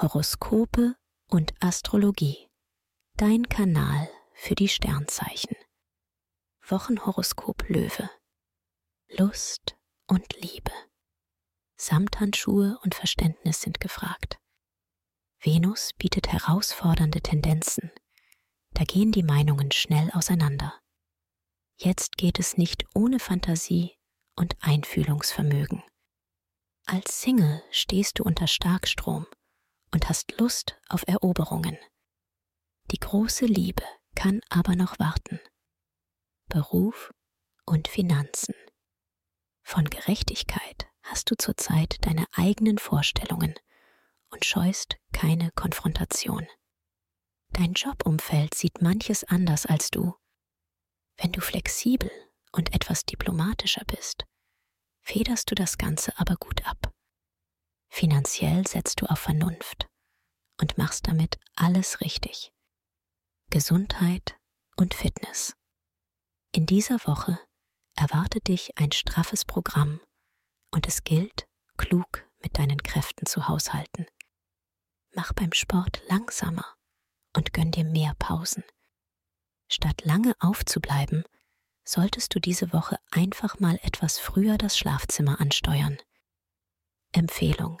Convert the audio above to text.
Horoskope und Astrologie. Dein Kanal für die Sternzeichen. Wochenhoroskop Löwe. Lust und Liebe. Samthandschuhe und Verständnis sind gefragt. Venus bietet herausfordernde Tendenzen. Da gehen die Meinungen schnell auseinander. Jetzt geht es nicht ohne Fantasie und Einfühlungsvermögen. Als Single stehst du unter Starkstrom und hast Lust auf Eroberungen. Die große Liebe kann aber noch warten. Beruf und Finanzen. Von Gerechtigkeit hast du zurzeit deine eigenen Vorstellungen und scheust keine Konfrontation. Dein Jobumfeld sieht manches anders als du. Wenn du flexibel und etwas diplomatischer bist, federst du das Ganze aber gut ab. Finanziell setzt du auf Vernunft und machst damit alles richtig. Gesundheit und Fitness. In dieser Woche erwartet dich ein straffes Programm und es gilt, klug mit deinen Kräften zu haushalten. Mach beim Sport langsamer und gönn dir mehr Pausen. Statt lange aufzubleiben, solltest du diese Woche einfach mal etwas früher das Schlafzimmer ansteuern. Empfehlung.